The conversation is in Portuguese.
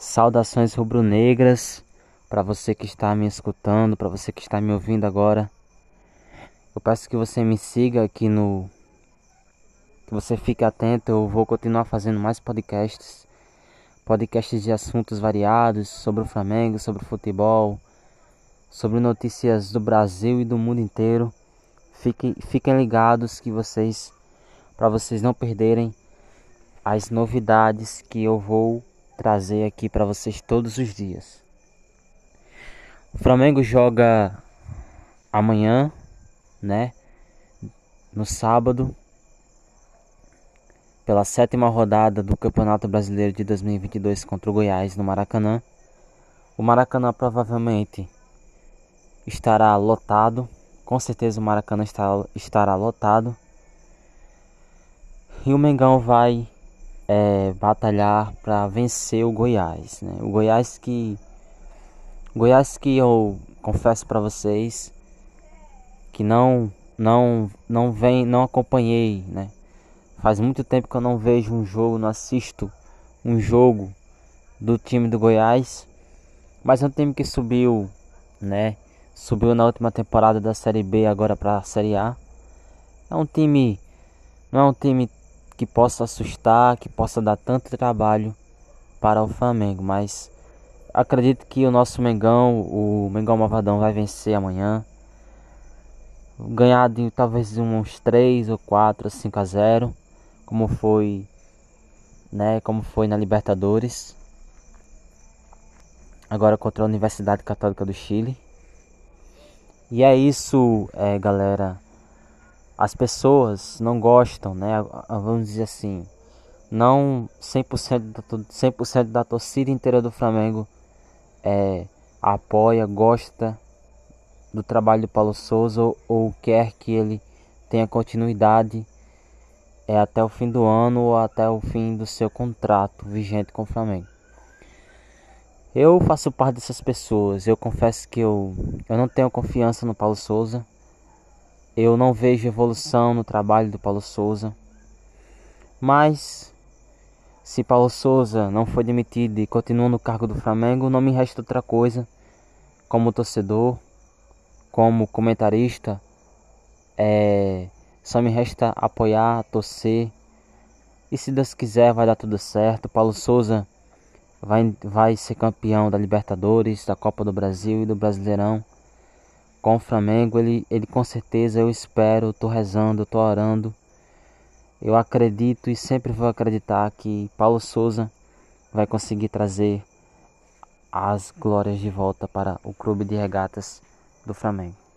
Saudações rubro-negras para você que está me escutando, para você que está me ouvindo agora. Eu peço que você me siga aqui no que você fique atento, eu vou continuar fazendo mais podcasts. Podcasts de assuntos variados sobre o Flamengo, sobre o futebol, sobre notícias do Brasil e do mundo inteiro. Fiquem, fiquem ligados que vocês para vocês não perderem as novidades que eu vou trazer aqui para vocês todos os dias. O Flamengo joga amanhã, né? No sábado, pela sétima rodada do Campeonato Brasileiro de 2022 contra o Goiás no Maracanã. O Maracanã provavelmente estará lotado, com certeza o Maracanã estará, estará lotado. E o Mengão vai é, batalhar para vencer o Goiás. Né? O Goiás que Goiás que eu confesso para vocês que não não não vem não acompanhei, né? Faz muito tempo que eu não vejo um jogo, não assisto um jogo do time do Goiás, mas é um time que subiu, né? Subiu na última temporada da Série B agora para a Série A. É um time não é um time que possa assustar, que possa dar tanto trabalho para o Flamengo, mas acredito que o nosso Mengão, o Mengão Malvadão vai vencer amanhã. Ganhar de talvez uns 3 ou 4, 5 a 0, como foi, né, como foi na Libertadores. Agora contra a Universidade Católica do Chile. E é isso, é, galera as pessoas não gostam, né? Vamos dizer assim, não 100% da, 100% da torcida inteira do Flamengo é, apoia, gosta do trabalho do Paulo Souza ou, ou quer que ele tenha continuidade é, até o fim do ano ou até o fim do seu contrato vigente com o Flamengo. Eu faço parte dessas pessoas. Eu confesso que eu, eu não tenho confiança no Paulo Souza. Eu não vejo evolução no trabalho do Paulo Souza. Mas se Paulo Souza não foi demitido e continua no cargo do Flamengo, não me resta outra coisa, como torcedor, como comentarista, é, só me resta apoiar, torcer. E se Deus quiser, vai dar tudo certo. Paulo Souza vai, vai ser campeão da Libertadores, da Copa do Brasil e do Brasileirão com o Flamengo, ele, ele com certeza eu espero, estou rezando, estou orando. Eu acredito e sempre vou acreditar que Paulo Souza vai conseguir trazer as glórias de volta para o clube de regatas do Flamengo.